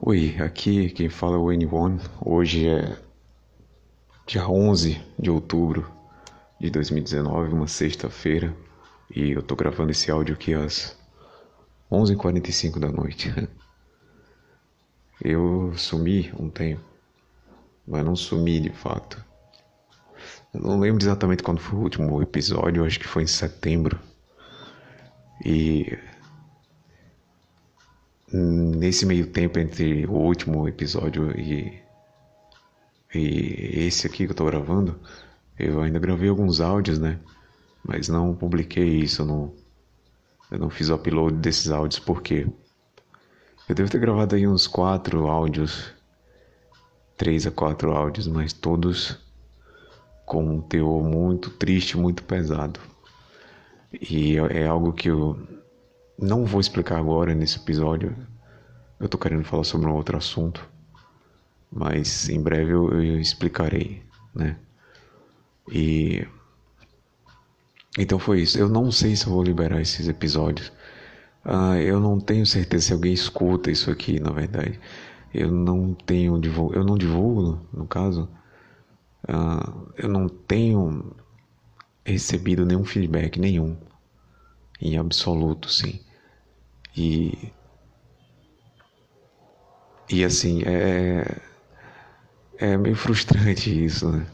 Oi, aqui quem fala é o N1. Hoje é dia 11 de outubro de 2019, uma sexta-feira, e eu tô gravando esse áudio aqui às 11h45 da noite. Eu sumi um tempo, mas não sumi de fato. Eu não lembro exatamente quando foi o último episódio, acho que foi em setembro. E nesse meio tempo entre o último episódio e, e esse aqui que eu tô gravando, eu ainda gravei alguns áudios, né? Mas não publiquei isso, eu não, eu não fiz o upload desses áudios, porque eu devo ter gravado aí uns quatro áudios, três a quatro áudios, mas todos com um teor muito triste, muito pesado. E é algo que eu não vou explicar agora nesse episódio. Eu tô querendo falar sobre um outro assunto, mas em breve eu, eu explicarei, né? E então foi isso. Eu não sei se eu vou liberar esses episódios. Uh, eu não tenho certeza se alguém escuta isso aqui, na verdade. Eu não tenho eu não divulgo, no caso. Uh, eu não tenho recebido nenhum feedback nenhum em absoluto, sim. E e assim, é é meio frustrante isso, né?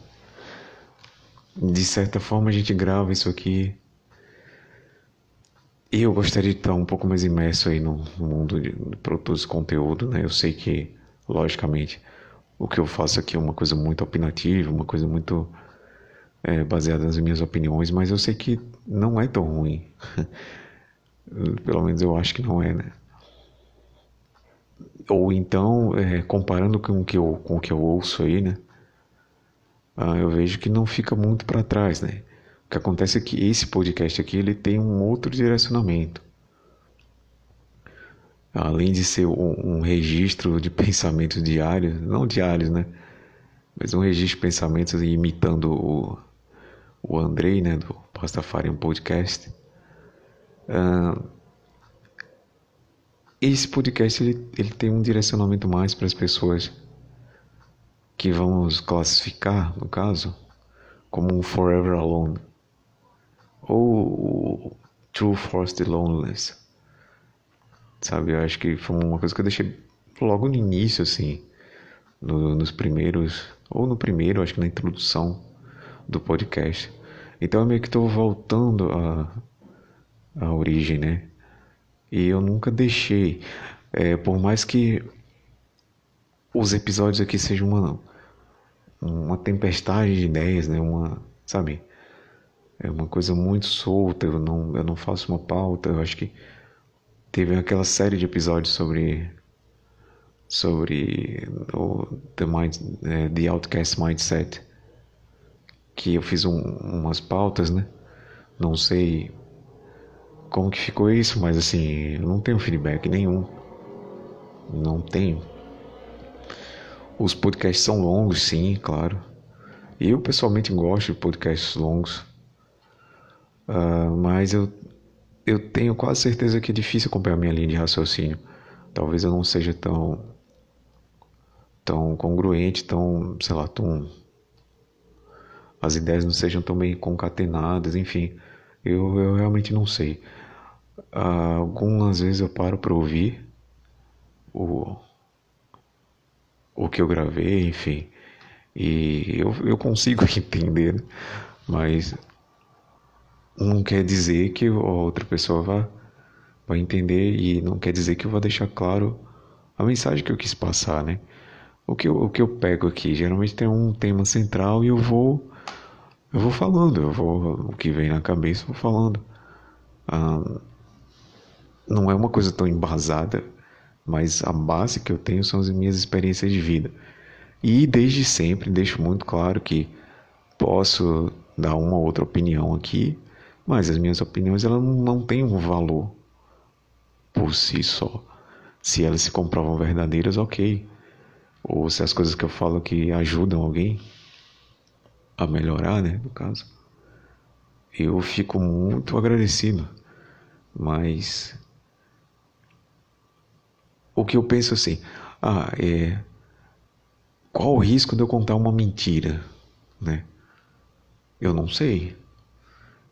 De certa forma a gente grava isso aqui e eu gostaria de estar um pouco mais imerso aí no mundo de, de produtos conteúdo, né? Eu sei que, logicamente, o que eu faço aqui é uma coisa muito opinativa, uma coisa muito é, baseada nas minhas opiniões, mas eu sei que não é tão ruim. Pelo menos eu acho que não é, né? Ou então, é, comparando com o, que eu, com o que eu ouço aí, né? Ah, eu vejo que não fica muito para trás, né? O que acontece é que esse podcast aqui ele tem um outro direcionamento. Além de ser um, um registro de pensamentos diários, não diários, né? Mas um registro de pensamentos imitando o, o Andrei, né? Do Pastafarian Podcast. Uh, esse podcast ele, ele tem um direcionamento mais para as pessoas que vamos classificar, no caso, como um Forever Alone ou True Forced Loneliness. Sabe, eu acho que foi uma coisa que eu deixei logo no início, assim, no, nos primeiros, ou no primeiro, acho que na introdução do podcast. Então eu meio que estou voltando à a origem, né? E eu nunca deixei, é, por mais que os episódios aqui sejam uma, uma tempestade de ideias, né? Uma, sabe? É uma coisa muito solta, eu não, eu não faço uma pauta. Eu acho que teve aquela série de episódios sobre sobre o The, Mind, é, The Outcast Mindset que eu fiz um, umas pautas, né? Não sei como que ficou isso, mas assim, eu não tenho feedback nenhum. Não tenho. Os podcasts são longos, sim, claro. Eu pessoalmente gosto de podcasts longos. Uh, mas eu, eu tenho quase certeza que é difícil acompanhar minha linha de raciocínio. Talvez eu não seja tão tão congruente, tão, sei lá, tão as ideias não sejam tão bem concatenadas, enfim, eu, eu realmente não sei. Uh, algumas vezes eu paro para ouvir o, o que eu gravei, enfim, e eu, eu consigo entender, né? mas não quer dizer que a outra pessoa vá, vai entender e não quer dizer que eu vou deixar claro a mensagem que eu quis passar, né? O que eu, o que eu pego aqui, geralmente tem um tema central e eu vou eu vou falando, eu vou o que vem na cabeça, eu vou falando. Ah, não é uma coisa tão embasada, mas a base que eu tenho são as minhas experiências de vida. E desde sempre deixo muito claro que posso dar uma outra opinião aqui, mas as minhas opiniões elas não têm um valor por si só. Se elas se comprovam verdadeiras, ok. Ou se as coisas que eu falo que ajudam alguém a melhorar, né, no caso, eu fico muito agradecido. Mas o que eu penso assim, Ah, é. Qual o risco de eu contar uma mentira, né? Eu não sei.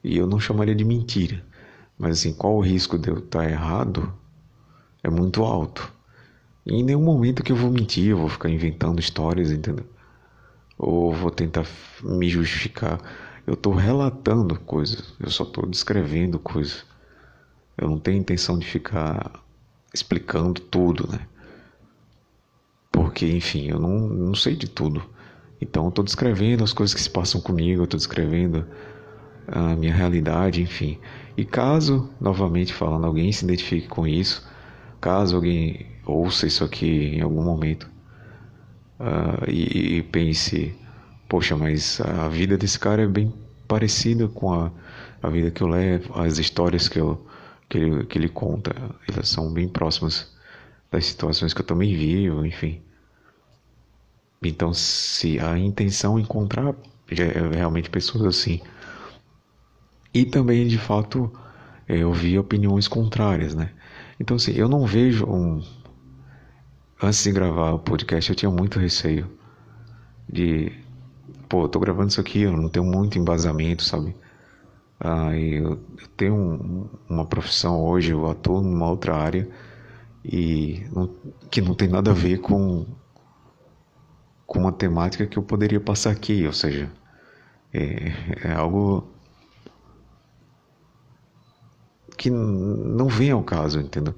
E eu não chamaria de mentira. Mas assim, qual o risco de eu estar errado? É muito alto. E em nenhum momento que eu vou mentir, eu vou ficar inventando histórias, entendeu? Ou vou tentar me justificar. Eu estou relatando coisas, eu só estou descrevendo coisas. Eu não tenho intenção de ficar explicando tudo, né? Porque, enfim, eu não, não sei de tudo. Então, eu estou descrevendo as coisas que se passam comigo, eu estou descrevendo a minha realidade, enfim. E caso, novamente falando, alguém se identifique com isso, caso alguém ouça isso aqui em algum momento uh, e, e, pense, poxa, mas a vida desse cara é bem parecida com a, a vida que eu levo, as histórias que, eu, que, ele, que ele conta, elas são bem próximas das situações que eu também vivo, enfim. Então, se a intenção é encontrar realmente pessoas assim, e também, de fato, é, eu vi opiniões contrárias, né? Então, assim, eu não vejo um. Antes de gravar o podcast, eu tinha muito receio de. Pô, eu tô gravando isso aqui, eu não tenho muito embasamento, sabe? Ah, eu, tenho um, uma profissão hoje, eu atuo numa outra área e não, que não tem nada a ver com, com uma temática que eu poderia passar aqui, ou seja, é, é algo que não vem ao caso, entendeu?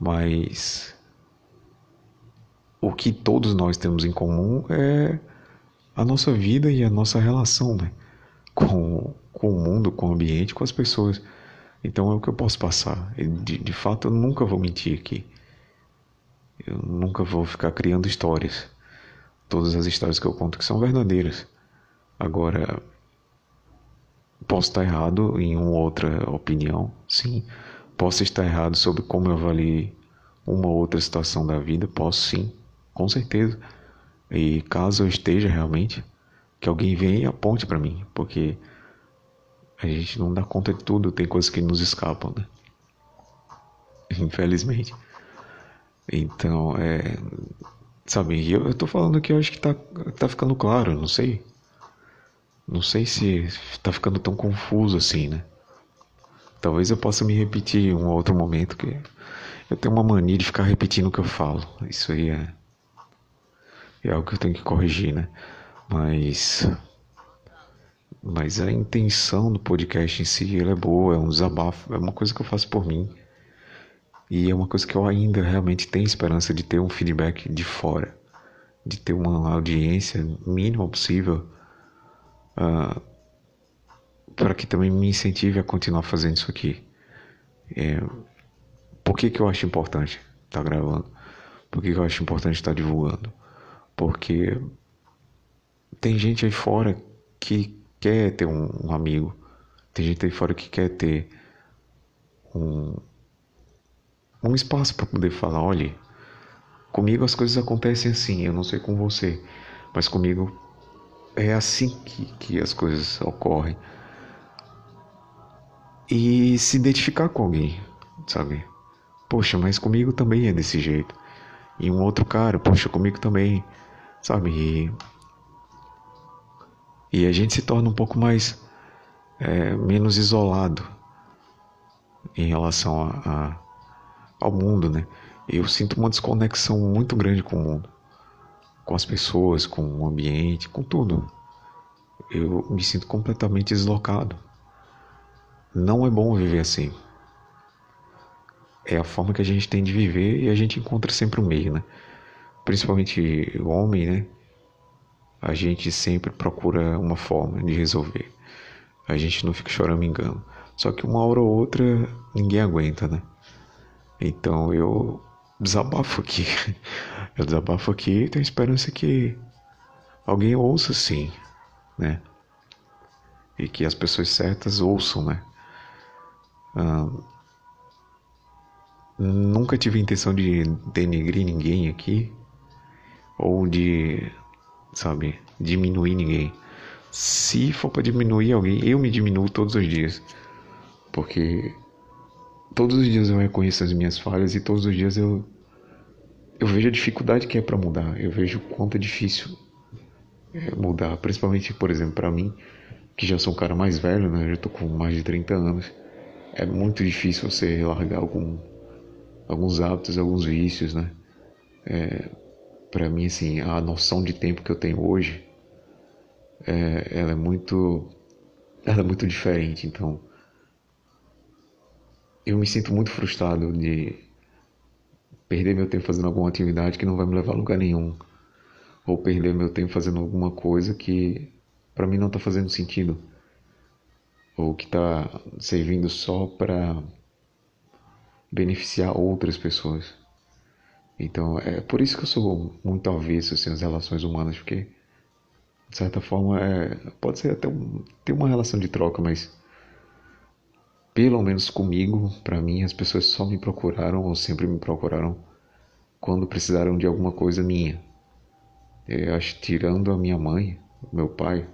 Mas o que todos nós temos em comum é a nossa vida e a nossa relação, né? Com, com o mundo, com o ambiente, com as pessoas. Então é o que eu posso passar. De, de fato, eu nunca vou mentir aqui. Eu nunca vou ficar criando histórias. Todas as histórias que eu conto que são verdadeiras. Agora, Posso estar errado em uma outra opinião, sim. Posso estar errado sobre como eu avaliei uma outra situação da vida, posso sim, com certeza. E caso eu esteja realmente, que alguém venha e aponte para mim, porque a gente não dá conta de tudo, tem coisas que nos escapam, né? Infelizmente. Então, é. Sabe, eu, eu tô falando que eu acho que tá, tá ficando claro, não sei. Não sei se está ficando tão confuso assim, né? Talvez eu possa me repetir em um outro momento que eu tenho uma mania de ficar repetindo o que eu falo. Isso aí é, é algo que eu tenho que corrigir, né? Mas mas a intenção do podcast em si é boa, é um desabafo, é uma coisa que eu faço por mim. E é uma coisa que eu ainda realmente tenho esperança de ter um feedback de fora, de ter uma audiência mínima possível uh, para que também me incentive a continuar fazendo isso aqui. É, por que, que eu acho importante estar tá gravando? Por que, que eu acho importante estar tá divulgando? Porque tem gente aí fora que quer ter um, um amigo, tem gente aí fora que quer ter um, um espaço para poder falar: olha, comigo as coisas acontecem assim, eu não sei com você, mas comigo é assim que, que as coisas ocorrem. E se identificar com alguém, sabe? Poxa, mas comigo também é desse jeito. E um outro cara, poxa, comigo também, sabe? E, e a gente se torna um pouco mais. É, menos isolado em relação a, a, ao mundo, né? Eu sinto uma desconexão muito grande com o mundo com as pessoas, com o ambiente, com tudo. Eu me sinto completamente deslocado. Não é bom viver assim. É a forma que a gente tem de viver e a gente encontra sempre um meio, né? Principalmente o homem, né? A gente sempre procura uma forma de resolver. A gente não fica chorando engano. Só que uma hora ou outra ninguém aguenta, né? Então eu desabafo aqui. Eu desabafo aqui e tenho esperança que alguém ouça sim, né? E que as pessoas certas ouçam, né? Nunca tive intenção de denegrir ninguém aqui ou de, sabe, diminuir ninguém. Se for para diminuir alguém, eu me diminuo todos os dias, porque todos os dias eu reconheço as minhas falhas e todos os dias eu eu vejo a dificuldade que é para mudar, eu vejo quanto é difícil mudar, principalmente, por exemplo, para mim, que já sou um cara mais velho, né? Eu já tô com mais de 30 anos. É muito difícil você largar algum, alguns hábitos, alguns vícios, né? É, para mim, assim, a noção de tempo que eu tenho hoje, é, ela é muito, ela é muito diferente. Então, eu me sinto muito frustrado de perder meu tempo fazendo alguma atividade que não vai me levar a lugar nenhum, ou perder meu tempo fazendo alguma coisa que para mim não está fazendo sentido, ou que está servindo só para beneficiar outras pessoas. Então é por isso que eu sou muito avesso assim, às relações humanas, porque de certa forma é, pode ser até um, ter uma relação de troca, mas pelo menos comigo, para mim, as pessoas só me procuraram ou sempre me procuraram quando precisaram de alguma coisa minha. Eu acho tirando a minha mãe, meu pai,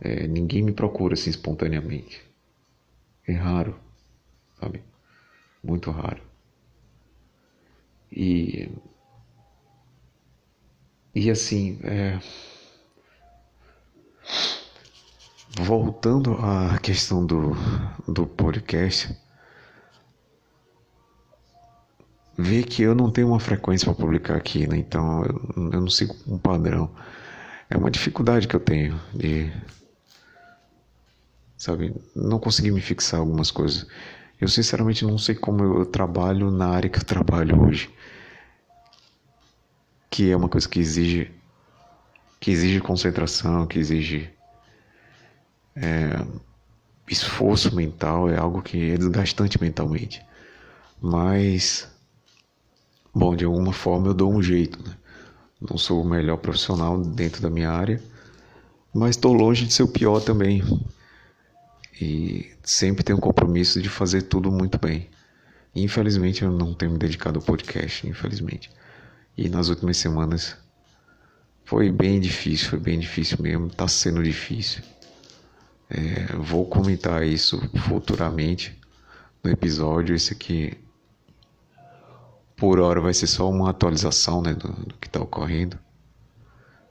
é, ninguém me procura assim espontaneamente. É raro, sabe? Muito raro. E e assim, é, voltando à questão do, do podcast, ver que eu não tenho uma frequência para publicar aqui, né? Então eu, eu, não sigo um padrão. É uma dificuldade que eu tenho de, sabe, não conseguir me fixar algumas coisas. Eu sinceramente não sei como eu trabalho na área que eu trabalho hoje, que é uma coisa que exige que exige concentração, que exige é, esforço mental, é algo que é desgastante mentalmente. Mas, bom, de alguma forma eu dou um jeito, né? Não sou o melhor profissional dentro da minha área, mas estou longe de ser o pior também. E sempre tenho o compromisso de fazer tudo muito bem. Infelizmente eu não tenho me dedicado ao podcast, infelizmente. E nas últimas semanas foi bem difícil, foi bem difícil mesmo, está sendo difícil. É, vou comentar isso futuramente no episódio. Esse aqui, por hora, vai ser só uma atualização né, do, do que está ocorrendo.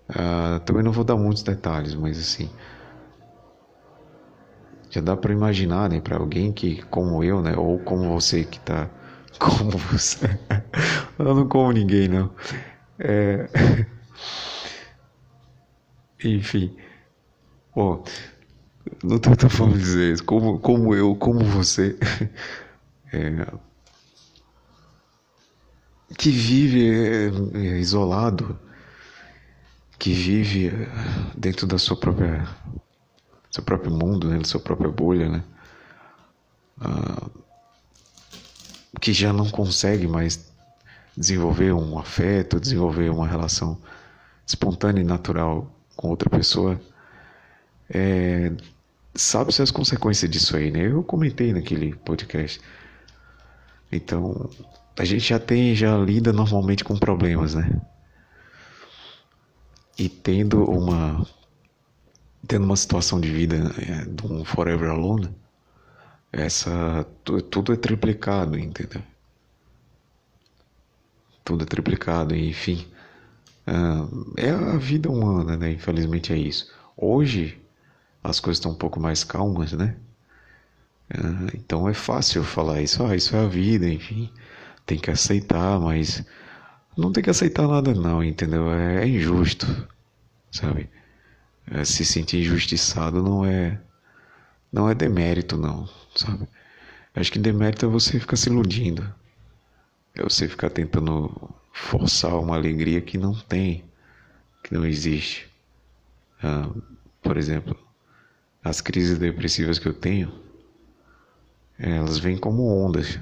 Uh, também não vou dar muitos detalhes, mas assim. Já dá para imaginar, né, para alguém que, como eu, né, ou como você que está. Como você. eu não como ninguém, não. É... Enfim. Bom, não tem outra forma de dizer isso. Como, como eu, como você, é, que vive é, é, isolado, que vive dentro da sua própria, seu próprio mundo, né, da sua própria bolha, né? Ah, que já não consegue mais desenvolver um afeto, desenvolver uma relação espontânea e natural com outra pessoa, é, sabe-se as consequências disso aí, né? Eu comentei naquele podcast. Então, a gente já tem, já lida normalmente com problemas, né? E tendo uma tendo uma situação de vida é, de um forever alone, essa tudo é triplicado, entendeu? Tudo é triplicado, enfim. Uh, é a vida humana, né? Infelizmente é isso. Hoje as coisas estão um pouco mais calmas, né? Ah, então é fácil falar isso, ah, isso é a vida, enfim, tem que aceitar, mas não tem que aceitar nada não, entendeu? É, é injusto, sabe? É, se sentir injustiçado não é não é demérito não, sabe? Acho que demérito é você ficar se iludindo, é você ficar tentando forçar uma alegria que não tem, que não existe. Ah, por exemplo, as crises depressivas que eu tenho, elas vêm como ondas.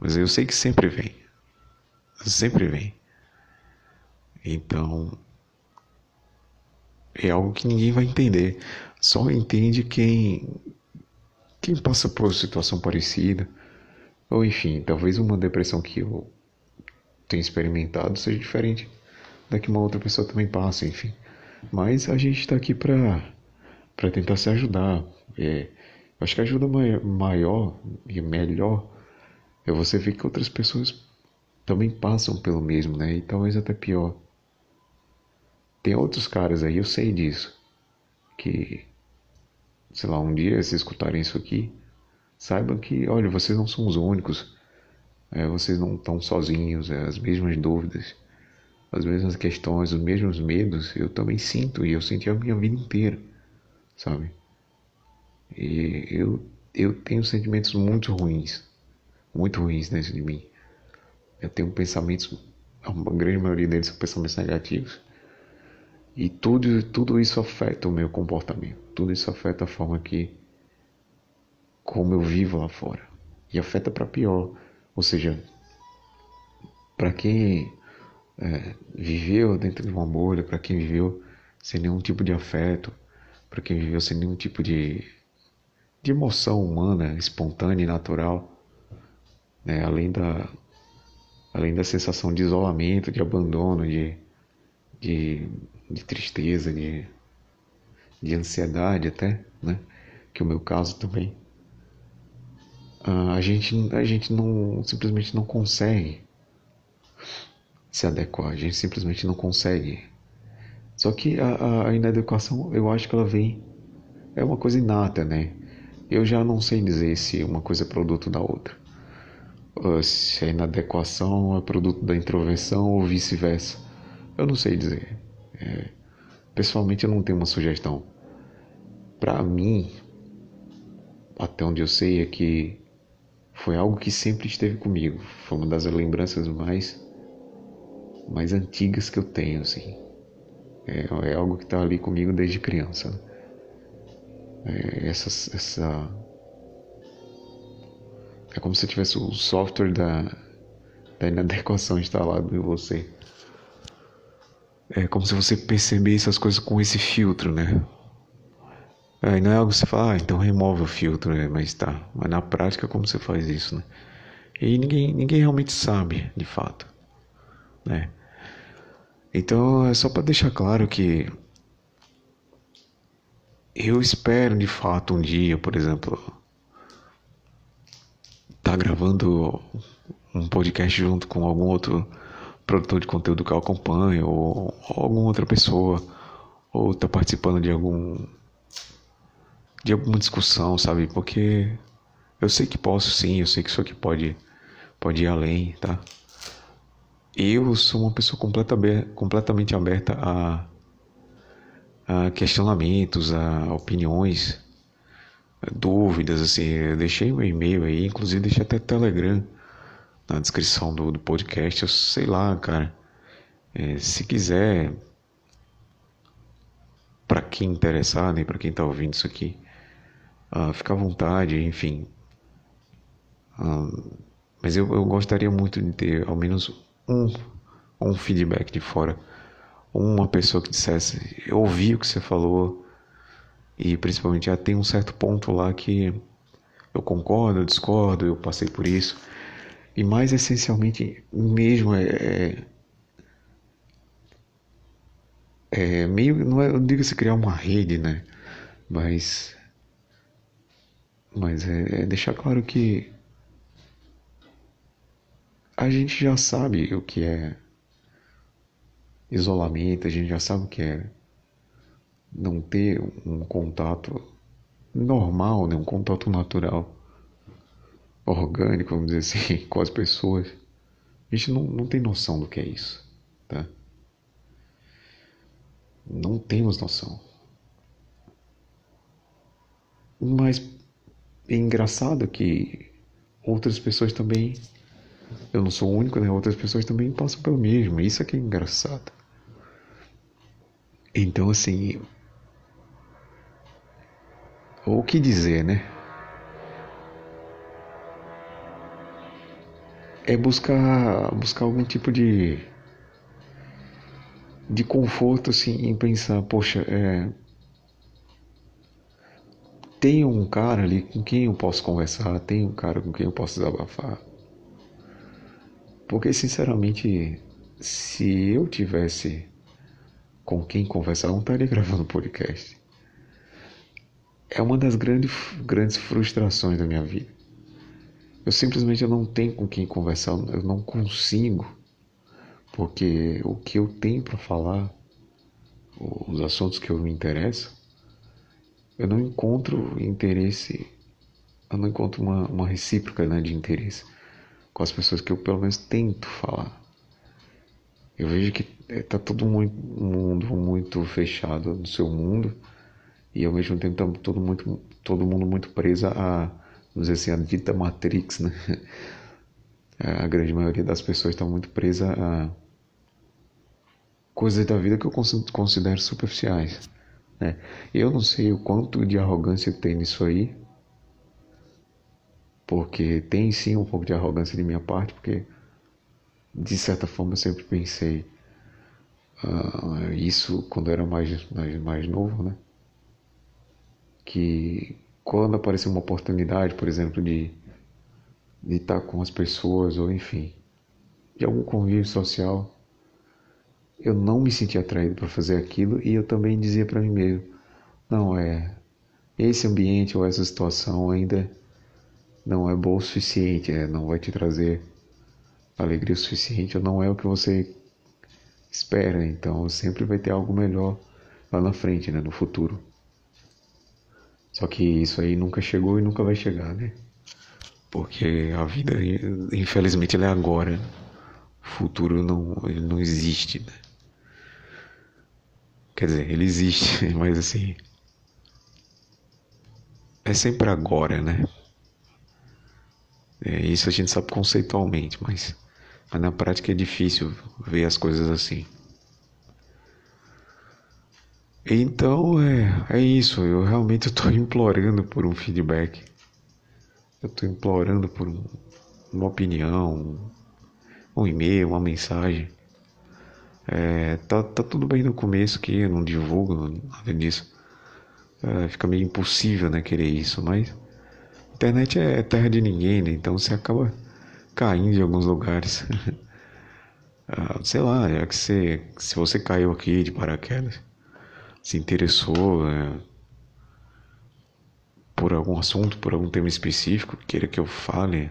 Mas eu sei que sempre vem. Sempre vem. Então, é algo que ninguém vai entender. Só entende quem quem passa por situação parecida. Ou enfim, talvez uma depressão que eu tenho experimentado seja diferente da que uma outra pessoa também passa, enfim. Mas a gente está aqui para para tentar se ajudar. É, acho que a ajuda maior e melhor é você ver que outras pessoas também passam pelo mesmo, né? E talvez até pior. Tem outros caras aí, eu sei disso, que, sei lá, um dia se escutarem isso aqui, saibam que, olha, vocês não são os únicos, é, vocês não estão sozinhos, é, as mesmas dúvidas, as mesmas questões, os mesmos medos, eu também sinto e eu senti a minha vida inteira, sabe? E eu, eu tenho sentimentos muito ruins, muito ruins dentro de mim. Eu tenho pensamentos, a grande maioria deles são pensamentos negativos. E tudo, tudo isso afeta o meu comportamento. Tudo isso afeta a forma que como eu vivo lá fora. E afeta para pior. Ou seja, para quem é, viveu dentro de uma bolha, para quem viveu sem nenhum tipo de afeto, para quem viveu sem nenhum tipo de, de emoção humana, espontânea e natural, né? além da além da sensação de isolamento, de abandono, de, de, de tristeza, de, de ansiedade até, né? Que é o meu caso também. Uh, a gente, a gente não simplesmente não consegue se adequar, a gente simplesmente não consegue. Só que a, a inadequação, eu acho que ela vem, é uma coisa inata, né? Eu já não sei dizer se uma coisa é produto da outra se a inadequação é produto da introversão ou vice-versa. Eu não sei dizer. É, pessoalmente, eu não tenho uma sugestão. Para mim, até onde eu sei, é que foi algo que sempre esteve comigo. Foi uma das lembranças mais, mais antigas que eu tenho, assim. É, é algo que está ali comigo desde criança. É, essa, essa é como se tivesse o software da, da inadequação instalado em você. É como se você percebesse as coisas com esse filtro, né? É, não é algo que você fala, ah, então remove o filtro, né? Mas tá. Mas na prática, como você faz isso, né? E ninguém, ninguém realmente sabe, de fato, né? Então, é só para deixar claro que eu espero, de fato, um dia, por exemplo, tá gravando um podcast junto com algum outro produtor de conteúdo que eu acompanho, ou, ou alguma outra pessoa, ou tá participando de algum de alguma discussão, sabe? Porque eu sei que posso sim, eu sei que isso aqui pode pode ir além, tá? Eu sou uma pessoa completa, completamente aberta a, a questionamentos, a opiniões dúvidas, assim, eu deixei meu e-mail aí, inclusive deixei até Telegram na descrição do, do podcast, eu sei lá, cara. É, se quiser, para quem interessar, né, para quem tá ouvindo isso aqui, uh, fica à vontade, enfim. Uh, mas eu, eu gostaria muito de ter ao menos um, um feedback de fora. Uma pessoa que dissesse, eu ouvi o que você falou, e principalmente já tem um certo ponto lá que eu concordo, eu discordo, eu passei por isso. E mais essencialmente mesmo é, é, é meio, não, é, não digo se criar uma rede, né? Mas, mas é, é deixar claro que a gente já sabe o que é isolamento, a gente já sabe o que é não ter um contato normal, né? um contato natural, orgânico, vamos dizer assim, com as pessoas. A gente não, não tem noção do que é isso, tá? Não temos noção. Mas é engraçado que outras pessoas também, eu não sou o único, né? Outras pessoas também passam pelo mesmo. Isso é que é engraçado. Então, assim, o que dizer, né? É buscar, buscar algum tipo de, de conforto assim, em pensar, poxa, é, tem um cara ali com quem eu posso conversar, tem um cara com quem eu posso desabafar. Porque, sinceramente, se eu tivesse com quem conversar, eu não estaria gravando podcast é uma das grandes, grandes frustrações da minha vida. Eu simplesmente não tenho com quem conversar, eu não consigo, porque o que eu tenho para falar, os assuntos que eu me interesso, eu não encontro interesse, eu não encontro uma, uma recíproca né, de interesse com as pessoas que eu pelo menos tento falar. Eu vejo que está todo muito, mundo muito fechado no seu mundo e ao mesmo tempo tá todo, muito, todo mundo muito preso a, vamos dizer assim, a dita Matrix, né? A grande maioria das pessoas está muito presa a coisas da vida que eu considero superficiais. Né? Eu não sei o quanto de arrogância tem nisso aí, porque tem sim um pouco de arrogância de minha parte, porque de certa forma eu sempre pensei uh, isso quando eu era mais, mais, mais novo, né? Que quando aparecia uma oportunidade, por exemplo, de, de estar com as pessoas, ou enfim, de algum convívio social, eu não me sentia atraído para fazer aquilo e eu também dizia para mim mesmo: não é, esse ambiente ou essa situação ainda não é bom o suficiente, é, não vai te trazer alegria o suficiente, ou não é o que você espera, então sempre vai ter algo melhor lá na frente, né, no futuro. Só que isso aí nunca chegou e nunca vai chegar, né? Porque a vida, infelizmente, ela é agora. O futuro não, ele não existe, né? Quer dizer, ele existe, mas assim. É sempre agora, né? É, isso a gente sabe conceitualmente, mas, mas na prática é difícil ver as coisas assim. Então é, é isso, eu realmente estou implorando por um feedback. Eu estou implorando por um, uma opinião, um e-mail, uma mensagem. É, tá, tá tudo bem no começo que eu não divulgo nada disso. É, fica meio impossível né, querer isso, mas a internet é terra de ninguém, né? Então você acaba caindo em alguns lugares. ah, sei lá, já que você, se você caiu aqui de paraquedas se interessou né, por algum assunto, por algum tema específico, queira que eu fale,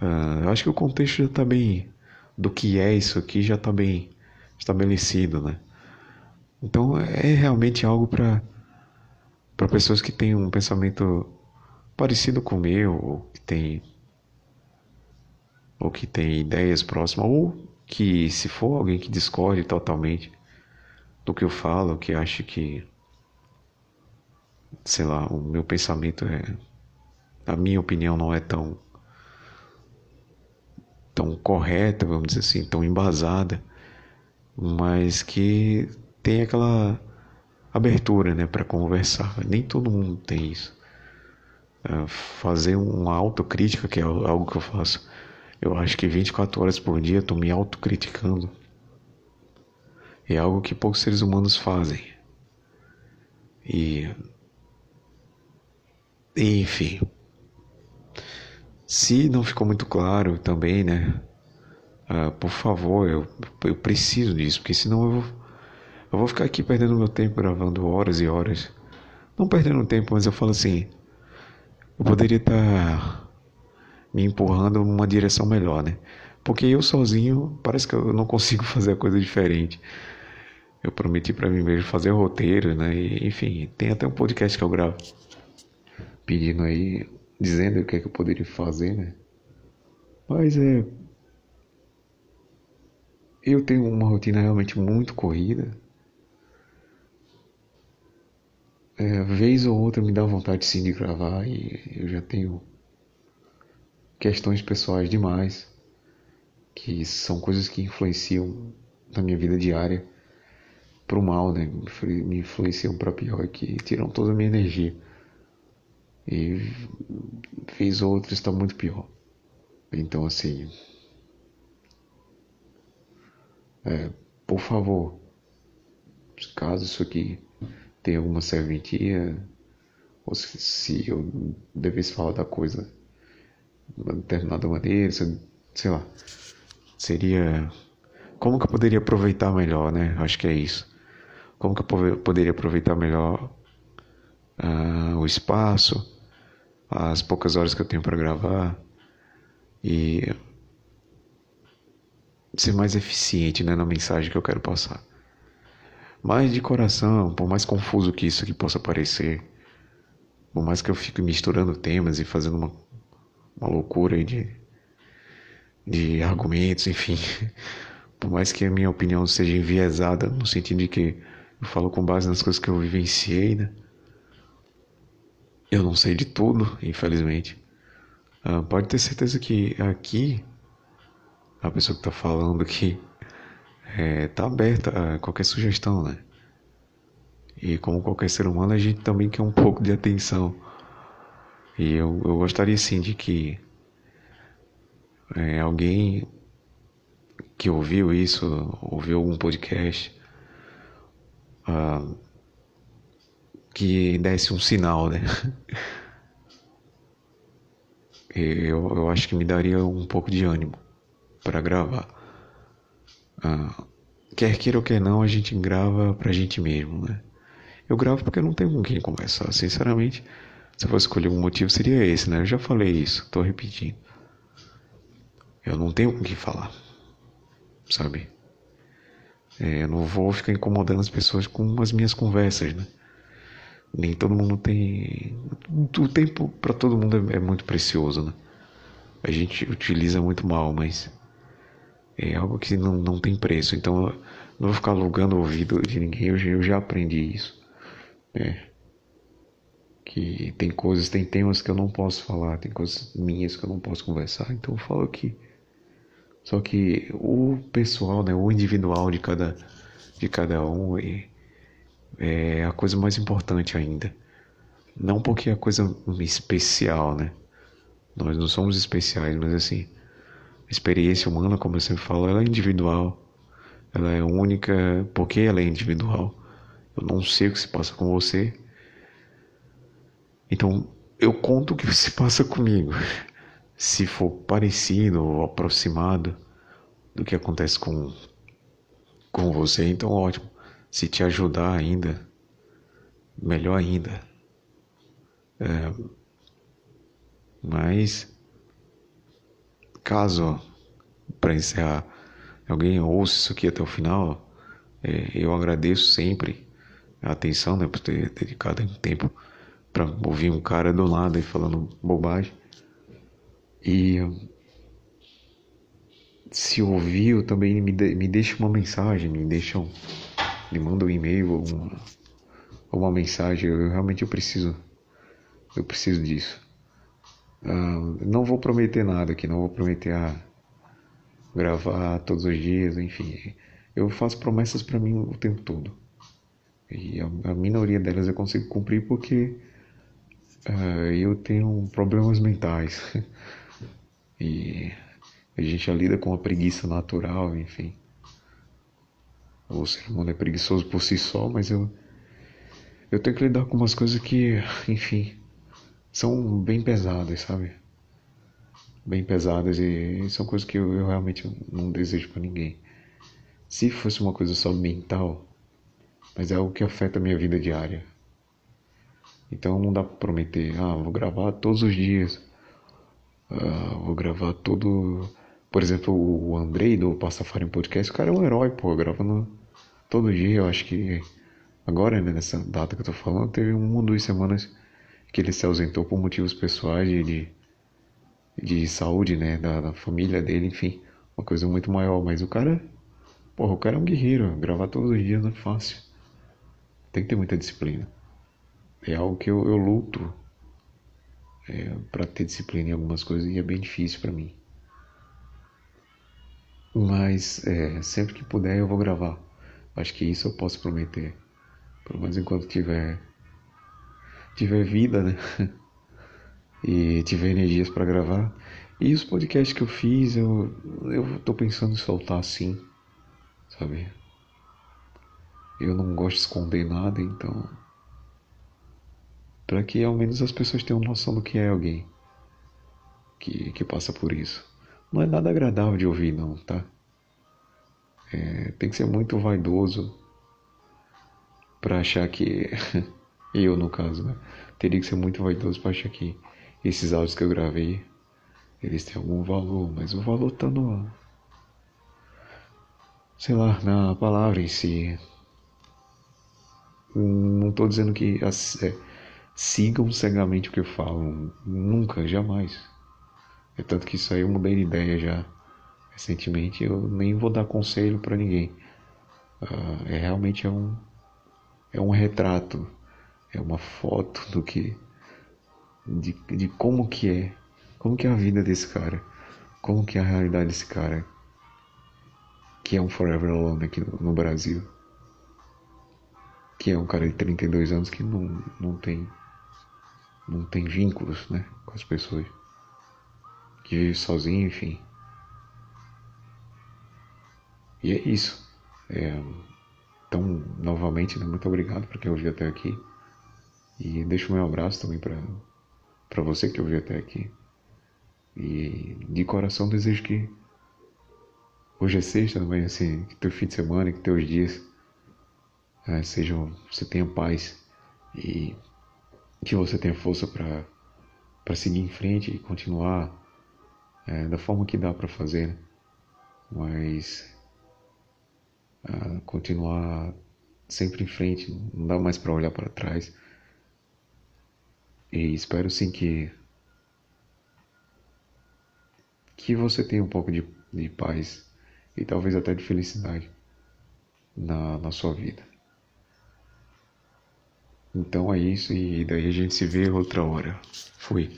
uh, eu acho que o contexto já está bem do que é isso aqui já está bem estabelecido, né? Então é realmente algo para para pessoas que têm um pensamento parecido com o meu, ou que tem ou que tem ideias próximas, ou que se for alguém que discorde totalmente do que eu falo, que acha que, sei lá, o meu pensamento é, a minha opinião não é tão, tão correta, vamos dizer assim, tão embasada, mas que tem aquela abertura, né, para conversar. Nem todo mundo tem isso. É fazer uma autocrítica, que é algo que eu faço. Eu acho que 24 horas por dia eu tô me autocriticando é algo que poucos seres humanos fazem. E. Enfim. Se não ficou muito claro também, né? Uh, por favor, eu, eu preciso disso, porque senão eu vou, eu vou ficar aqui perdendo meu tempo gravando horas e horas. Não perdendo tempo, mas eu falo assim: eu poderia estar tá me empurrando numa direção melhor, né? Porque eu sozinho parece que eu não consigo fazer a coisa diferente. Eu prometi para mim mesmo fazer roteiro, né? E, enfim, tem até um podcast que eu gravo pedindo aí, dizendo o que é que eu poderia fazer, né? Mas é. Eu tenho uma rotina realmente muito corrida. É, vez ou outra me dá vontade sim de gravar e eu já tenho questões pessoais demais que são coisas que influenciam na minha vida diária pro mal, né? Me influenciam para pior, que tiram toda a minha energia. E fez outros está muito pior. Então assim, é, por favor, caso isso aqui tenha alguma serventia, ou se, se eu devesse falar da coisa de uma determinada maneira, sei lá, seria como que eu poderia aproveitar melhor, né? Acho que é isso como que eu poderia aproveitar melhor uh, o espaço, as poucas horas que eu tenho para gravar e ser mais eficiente né, na mensagem que eu quero passar. Mas de coração, por mais confuso que isso aqui possa parecer, por mais que eu fique misturando temas e fazendo uma, uma loucura de, de argumentos, enfim, por mais que a minha opinião seja enviesada no sentido de que eu falo com base nas coisas que eu vivenciei, né? Eu não sei de tudo, infelizmente. Ah, pode ter certeza que aqui a pessoa que está falando aqui é, tá aberta a qualquer sugestão, né? E como qualquer ser humano, a gente também quer um pouco de atenção. E eu, eu gostaria sim de que é, alguém que ouviu isso, ouviu algum podcast, uh, que desse um sinal, né? eu, eu acho que me daria um pouco de ânimo para gravar. Uh, quer queira ou quer não, a gente grava pra gente mesmo, né? Eu gravo porque não tenho com quem conversar. Sinceramente, se eu fosse escolher um motivo, seria esse, né? Eu já falei isso, tô repetindo. Eu não tenho com quem falar, sabe? É, eu não vou ficar incomodando as pessoas com as minhas conversas, né? Nem todo mundo tem. O tempo para todo mundo é, é muito precioso, né? A gente utiliza muito mal, mas é algo que não, não tem preço. Então eu não vou ficar alugando o ouvido de ninguém, eu já, aprendi isso. Né? Que tem coisas, tem temas que eu não posso falar, tem coisas minhas que eu não posso conversar, então eu falo aqui. Só que o pessoal, né, o individual de cada, de cada um é, é a coisa mais importante ainda. Não porque é a coisa especial, né? Nós não somos especiais, mas assim, a experiência humana, como eu sempre falo, ela é individual. Ela é única porque ela é individual. Eu não sei o que se passa com você. Então, eu conto o que se passa comigo. Se for parecido ou aproximado do que acontece com, com você, então ótimo. Se te ajudar ainda, melhor ainda. É, mas caso, para encerrar, alguém ouça isso aqui até o final, é, eu agradeço sempre a atenção, né, por ter dedicado um tempo para ouvir um cara do lado e falando bobagem. E se ouviu, também me, de, me deixa uma mensagem, me deixa um, me manda um e-mail ou uma, uma mensagem. Eu realmente eu preciso, eu preciso disso. Uh, não vou prometer nada aqui, não vou prometer a gravar todos os dias, enfim. Eu faço promessas para mim o tempo todo. E a, a, minoria delas eu consigo cumprir porque uh, eu tenho problemas mentais. e a gente já lida com a preguiça natural, enfim. O ser humano é preguiçoso por si só, mas eu, eu tenho que lidar com umas coisas que, enfim, são bem pesadas, sabe? Bem pesadas e são coisas que eu, eu realmente não desejo para ninguém. Se fosse uma coisa só mental, mas é algo que afeta a minha vida diária. Então não dá para prometer, ah, vou gravar todos os dias, ah, vou gravar todo. Por exemplo, o Andrei do Passafari Podcast, o cara é um herói, pô, gravando todo dia. Eu acho que agora, né, nessa data que eu tô falando, teve uma ou duas semanas que ele se ausentou por motivos pessoais de, de saúde, né, da, da, família dele, enfim, uma coisa muito maior. Mas o cara, porra, o cara é um guerreiro, gravar todos os dias não é fácil. Tem que ter muita disciplina. É algo que eu, eu luto é, para ter disciplina em algumas coisas e é bem difícil para mim. Mas é, sempre que puder eu vou gravar. Acho que isso eu posso prometer. Pelo menos enquanto tiver tiver vida, né? E tiver energias para gravar. E os podcasts que eu fiz, eu, eu tô pensando em soltar assim, sabe? Eu não gosto de esconder nada, então. Para que ao menos as pessoas tenham noção do que é alguém que, que passa por isso. Não é nada agradável de ouvir, não, tá? É, tem que ser muito vaidoso para achar que eu, no caso, né? Teria que ser muito vaidoso para achar que esses áudios que eu gravei, eles têm algum valor, mas o valor tá no. Sei lá, na palavra em si. Não tô dizendo que as, é, sigam cegamente o que falo. Nunca, jamais. É tanto que isso aí eu mudei de ideia já recentemente. Eu nem vou dar conselho para ninguém. Uh, é realmente é um é um retrato, é uma foto do que de, de como que é, como que é a vida desse cara, como que é a realidade desse cara, que é um Forever Alone aqui no, no Brasil, que é um cara de 32 anos que não, não tem não tem vínculos, né, com as pessoas, que vive sozinho, enfim. E é isso. É, então, novamente, né, muito obrigado por quem ouviu até aqui. E deixo meu abraço também para você que ouviu até aqui. E de coração desejo que hoje é sexta, mas assim, que teu fim de semana, que teus dias é, sejam, você tenha paz e que você tenha força para seguir em frente e continuar é, da forma que dá para fazer. Né? Mas continuar sempre em frente, não dá mais para olhar para trás. E espero sim que que você tenha um pouco de, de paz e talvez até de felicidade na, na sua vida. Então é isso e daí a gente se vê outra hora. Fui.